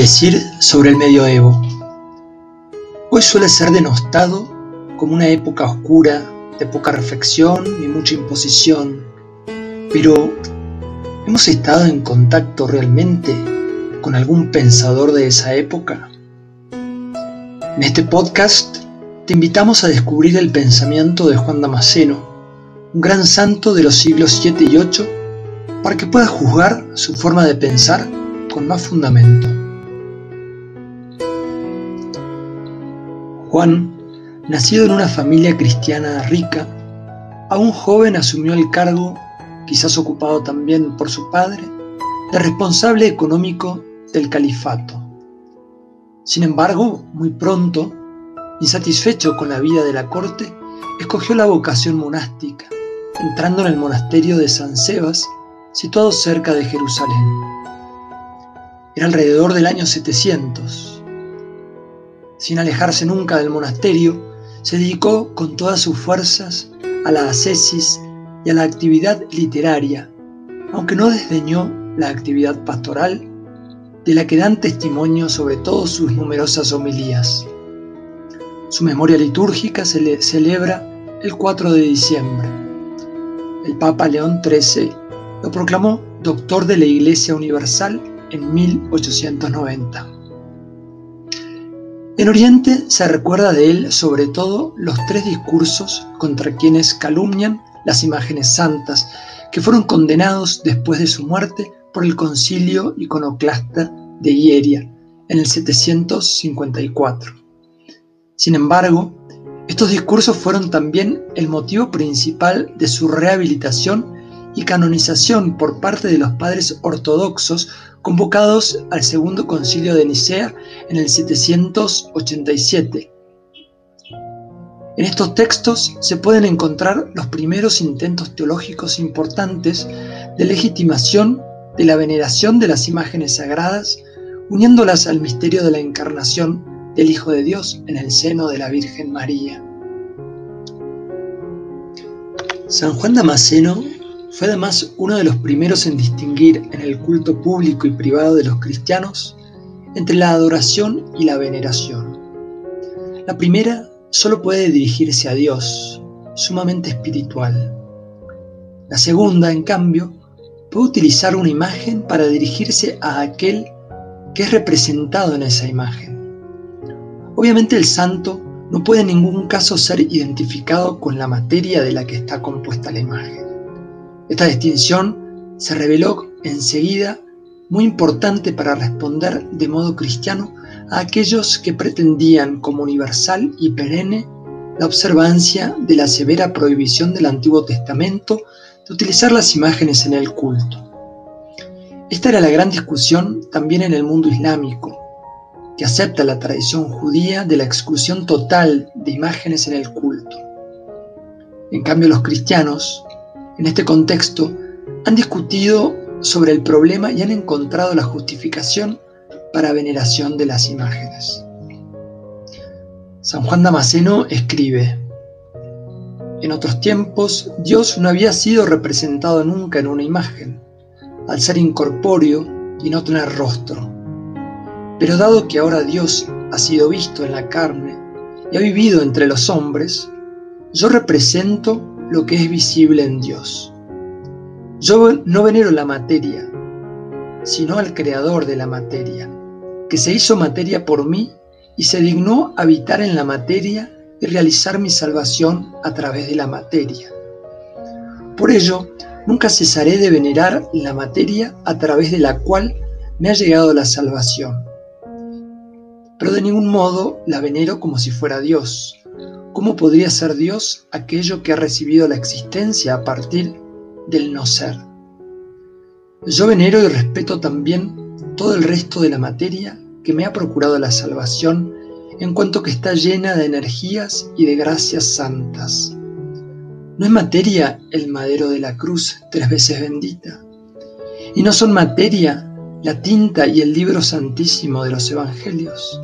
decir sobre el medioevo? Hoy suele ser denostado como una época oscura, de poca reflexión y mucha imposición, pero ¿hemos estado en contacto realmente con algún pensador de esa época? En este podcast te invitamos a descubrir el pensamiento de Juan Damasceno, un gran santo de los siglos 7 y 8, para que puedas juzgar su forma de pensar con más fundamento. Juan, nacido en una familia cristiana rica, aún joven asumió el cargo, quizás ocupado también por su padre, de responsable económico del califato. Sin embargo, muy pronto, insatisfecho con la vida de la corte, escogió la vocación monástica, entrando en el monasterio de San Sebas, situado cerca de Jerusalén. Era alrededor del año 700. Sin alejarse nunca del monasterio, se dedicó con todas sus fuerzas a la ascesis y a la actividad literaria, aunque no desdeñó la actividad pastoral, de la que dan testimonio sobre todo sus numerosas homilías. Su memoria litúrgica se le celebra el 4 de diciembre. El Papa León XIII lo proclamó doctor de la Iglesia Universal en 1890. En Oriente se recuerda de él sobre todo los tres discursos contra quienes calumnian las imágenes santas, que fueron condenados después de su muerte por el concilio iconoclasta de Hieria en el 754. Sin embargo, estos discursos fueron también el motivo principal de su rehabilitación y canonización por parte de los padres ortodoxos convocados al Segundo Concilio de Nicea en el 787. En estos textos se pueden encontrar los primeros intentos teológicos importantes de legitimación de la veneración de las imágenes sagradas, uniéndolas al misterio de la encarnación del Hijo de Dios en el seno de la Virgen María. San Juan Damasceno fue además uno de los primeros en distinguir en el culto público y privado de los cristianos entre la adoración y la veneración. La primera solo puede dirigirse a Dios, sumamente espiritual. La segunda, en cambio, puede utilizar una imagen para dirigirse a aquel que es representado en esa imagen. Obviamente el santo no puede en ningún caso ser identificado con la materia de la que está compuesta la imagen. Esta distinción se reveló enseguida muy importante para responder de modo cristiano a aquellos que pretendían como universal y perenne la observancia de la severa prohibición del Antiguo Testamento de utilizar las imágenes en el culto. Esta era la gran discusión también en el mundo islámico, que acepta la tradición judía de la exclusión total de imágenes en el culto. En cambio, los cristianos, en este contexto, han discutido sobre el problema y han encontrado la justificación para veneración de las imágenes. San Juan Damasceno escribe, en otros tiempos Dios no había sido representado nunca en una imagen, al ser incorpóreo y no tener rostro. Pero dado que ahora Dios ha sido visto en la carne y ha vivido entre los hombres, yo represento lo que es visible en Dios. Yo no venero la materia, sino al creador de la materia, que se hizo materia por mí y se dignó habitar en la materia y realizar mi salvación a través de la materia. Por ello, nunca cesaré de venerar la materia a través de la cual me ha llegado la salvación. Pero de ningún modo la venero como si fuera Dios, ¿Cómo podría ser Dios aquello que ha recibido la existencia a partir del no ser? Yo venero y respeto también todo el resto de la materia que me ha procurado la salvación en cuanto que está llena de energías y de gracias santas. ¿No es materia el madero de la cruz tres veces bendita? ¿Y no son materia la tinta y el libro santísimo de los evangelios?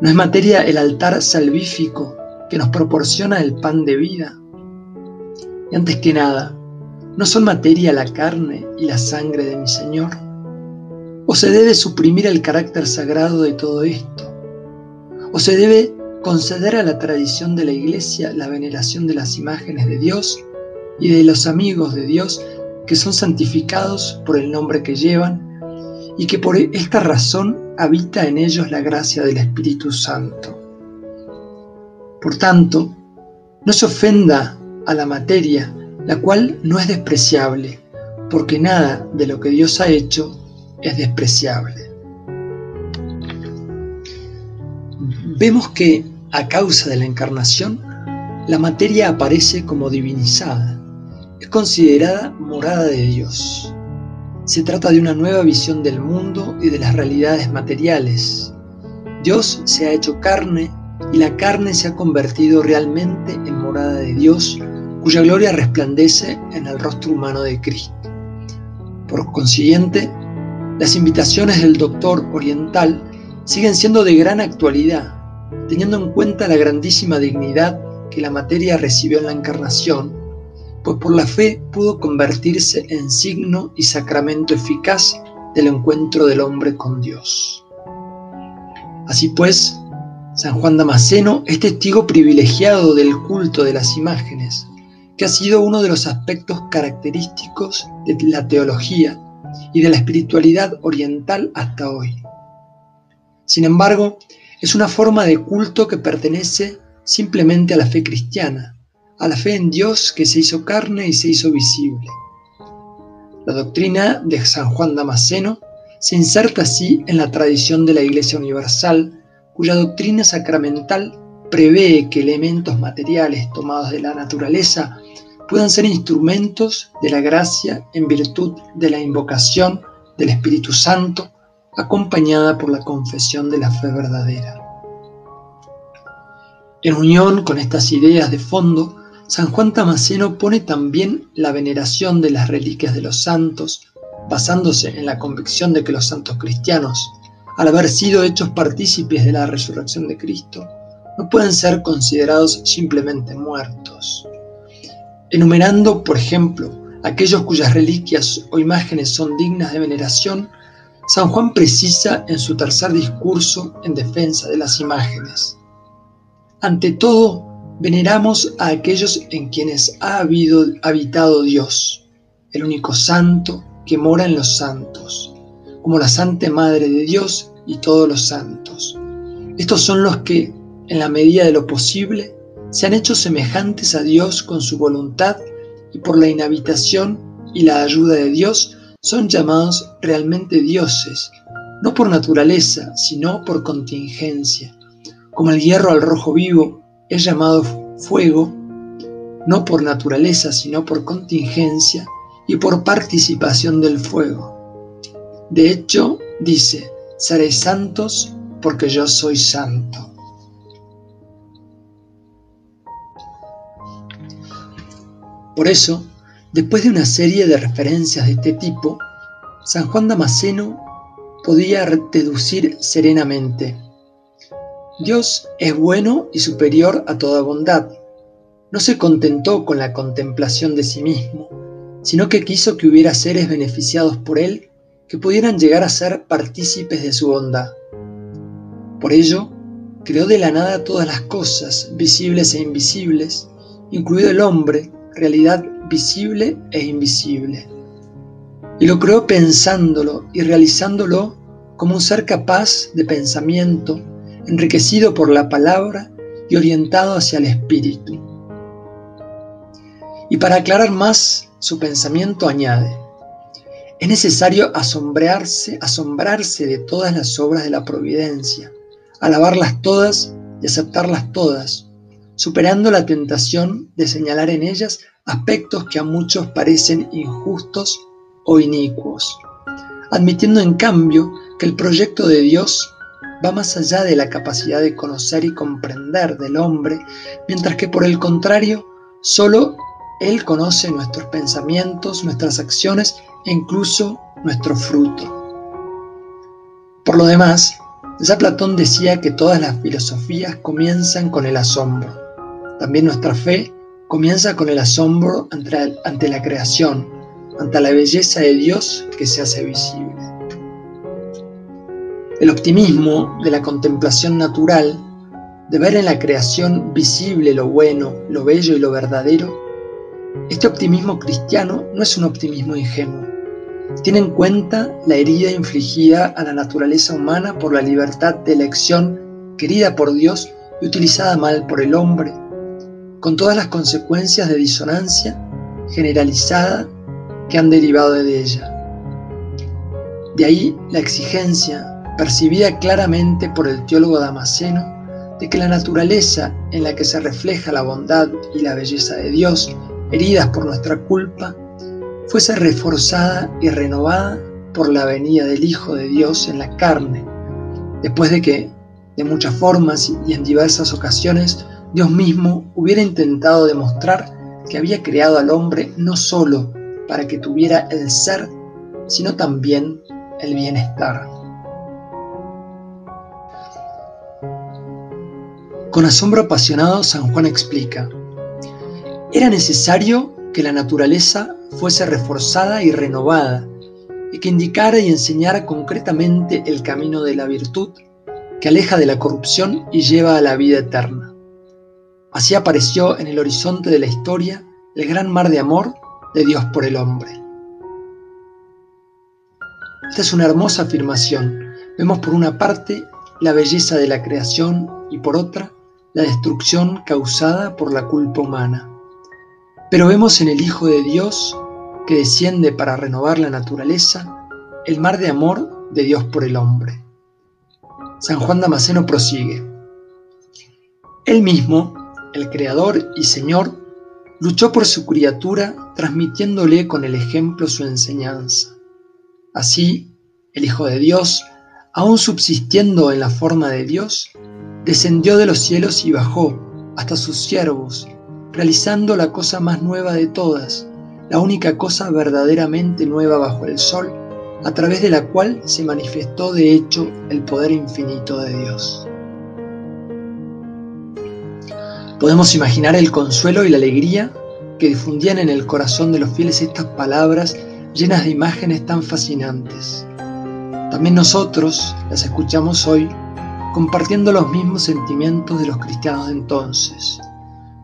¿No es materia el altar salvífico que nos proporciona el pan de vida. Y antes que nada, ¿no son materia la carne y la sangre de mi Señor? ¿O se debe suprimir el carácter sagrado de todo esto? ¿O se debe conceder a la tradición de la Iglesia la veneración de las imágenes de Dios y de los amigos de Dios que son santificados por el nombre que llevan y que por esta razón habita en ellos la gracia del Espíritu Santo? Por tanto, no se ofenda a la materia, la cual no es despreciable, porque nada de lo que Dios ha hecho es despreciable. Vemos que a causa de la encarnación, la materia aparece como divinizada, es considerada morada de Dios. Se trata de una nueva visión del mundo y de las realidades materiales. Dios se ha hecho carne y la carne se ha convertido realmente en morada de Dios, cuya gloria resplandece en el rostro humano de Cristo. Por consiguiente, las invitaciones del doctor oriental siguen siendo de gran actualidad, teniendo en cuenta la grandísima dignidad que la materia recibió en la encarnación, pues por la fe pudo convertirse en signo y sacramento eficaz del encuentro del hombre con Dios. Así pues, San Juan Damasceno es testigo privilegiado del culto de las imágenes, que ha sido uno de los aspectos característicos de la teología y de la espiritualidad oriental hasta hoy. Sin embargo, es una forma de culto que pertenece simplemente a la fe cristiana, a la fe en Dios que se hizo carne y se hizo visible. La doctrina de San Juan Damasceno se inserta así en la tradición de la Iglesia Universal cuya doctrina sacramental prevé que elementos materiales tomados de la naturaleza puedan ser instrumentos de la gracia en virtud de la invocación del Espíritu Santo, acompañada por la confesión de la fe verdadera. En unión con estas ideas de fondo, San Juan Damasceno pone también la veneración de las reliquias de los santos, basándose en la convicción de que los santos cristianos al haber sido hechos partícipes de la resurrección de Cristo, no pueden ser considerados simplemente muertos. Enumerando, por ejemplo, aquellos cuyas reliquias o imágenes son dignas de veneración, San Juan precisa en su tercer discurso en defensa de las imágenes. Ante todo, veneramos a aquellos en quienes ha habido, habitado Dios, el único santo que mora en los santos como la Santa Madre de Dios y todos los santos. Estos son los que, en la medida de lo posible, se han hecho semejantes a Dios con su voluntad y por la inhabitación y la ayuda de Dios son llamados realmente dioses, no por naturaleza, sino por contingencia. Como el hierro al rojo vivo es llamado fuego, no por naturaleza, sino por contingencia y por participación del fuego. De hecho, dice, seréis santos porque yo soy santo. Por eso, después de una serie de referencias de este tipo, San Juan Damasceno podía deducir serenamente, Dios es bueno y superior a toda bondad. No se contentó con la contemplación de sí mismo, sino que quiso que hubiera seres beneficiados por él que pudieran llegar a ser partícipes de su bondad. Por ello, creó de la nada todas las cosas, visibles e invisibles, incluido el hombre, realidad visible e invisible. Y lo creó pensándolo y realizándolo como un ser capaz de pensamiento, enriquecido por la palabra y orientado hacia el espíritu. Y para aclarar más su pensamiento añade, es necesario asombrarse, asombrarse de todas las obras de la providencia, alabarlas todas y aceptarlas todas, superando la tentación de señalar en ellas aspectos que a muchos parecen injustos o inicuos, admitiendo en cambio que el proyecto de Dios va más allá de la capacidad de conocer y comprender del hombre, mientras que por el contrario, solo Él conoce nuestros pensamientos, nuestras acciones e incluso nuestro fruto. Por lo demás, ya Platón decía que todas las filosofías comienzan con el asombro. También nuestra fe comienza con el asombro ante, la creación, ante la belleza de Dios que se hace visible. El optimismo de la contemplación natural, de ver en la creación visible lo bueno, lo bello y lo verdadero, este optimismo cristiano no es un optimismo ingenuo. Tiene en cuenta la herida infligida a la naturaleza humana por la libertad de elección querida por Dios y utilizada mal por el hombre, con todas las consecuencias de disonancia generalizada que han derivado de ella. De ahí la exigencia, percibida claramente por el teólogo Damasceno, de que la naturaleza en la que se refleja la bondad y la belleza de Dios, heridas por nuestra culpa, fuese reforzada y renovada por la venida del Hijo de Dios en la carne, después de que, de muchas formas y en diversas ocasiones, Dios mismo hubiera intentado demostrar que había creado al hombre no solo para que tuviera el ser, sino también el bienestar. Con asombro apasionado, San Juan explica, era necesario que la naturaleza fuese reforzada y renovada, y que indicara y enseñara concretamente el camino de la virtud, que aleja de la corrupción y lleva a la vida eterna. Así apareció en el horizonte de la historia el gran mar de amor de Dios por el hombre. Esta es una hermosa afirmación. Vemos por una parte la belleza de la creación y por otra la destrucción causada por la culpa humana. Pero vemos en el Hijo de Dios, que desciende para renovar la naturaleza, el mar de amor de Dios por el hombre. San Juan Damasceno prosigue. Él mismo, el Creador y Señor, luchó por su criatura transmitiéndole con el ejemplo su enseñanza. Así, el Hijo de Dios, aún subsistiendo en la forma de Dios, descendió de los cielos y bajó hasta sus siervos, realizando la cosa más nueva de todas, la única cosa verdaderamente nueva bajo el sol, a través de la cual se manifestó de hecho el poder infinito de Dios. Podemos imaginar el consuelo y la alegría que difundían en el corazón de los fieles estas palabras llenas de imágenes tan fascinantes. También nosotros las escuchamos hoy compartiendo los mismos sentimientos de los cristianos de entonces.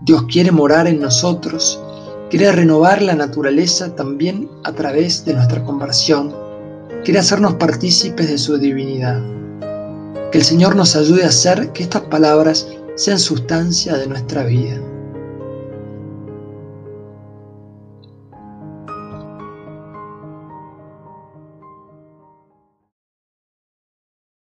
Dios quiere morar en nosotros, quiere renovar la naturaleza también a través de nuestra conversión, quiere hacernos partícipes de su divinidad. Que el Señor nos ayude a hacer que estas palabras sean sustancia de nuestra vida.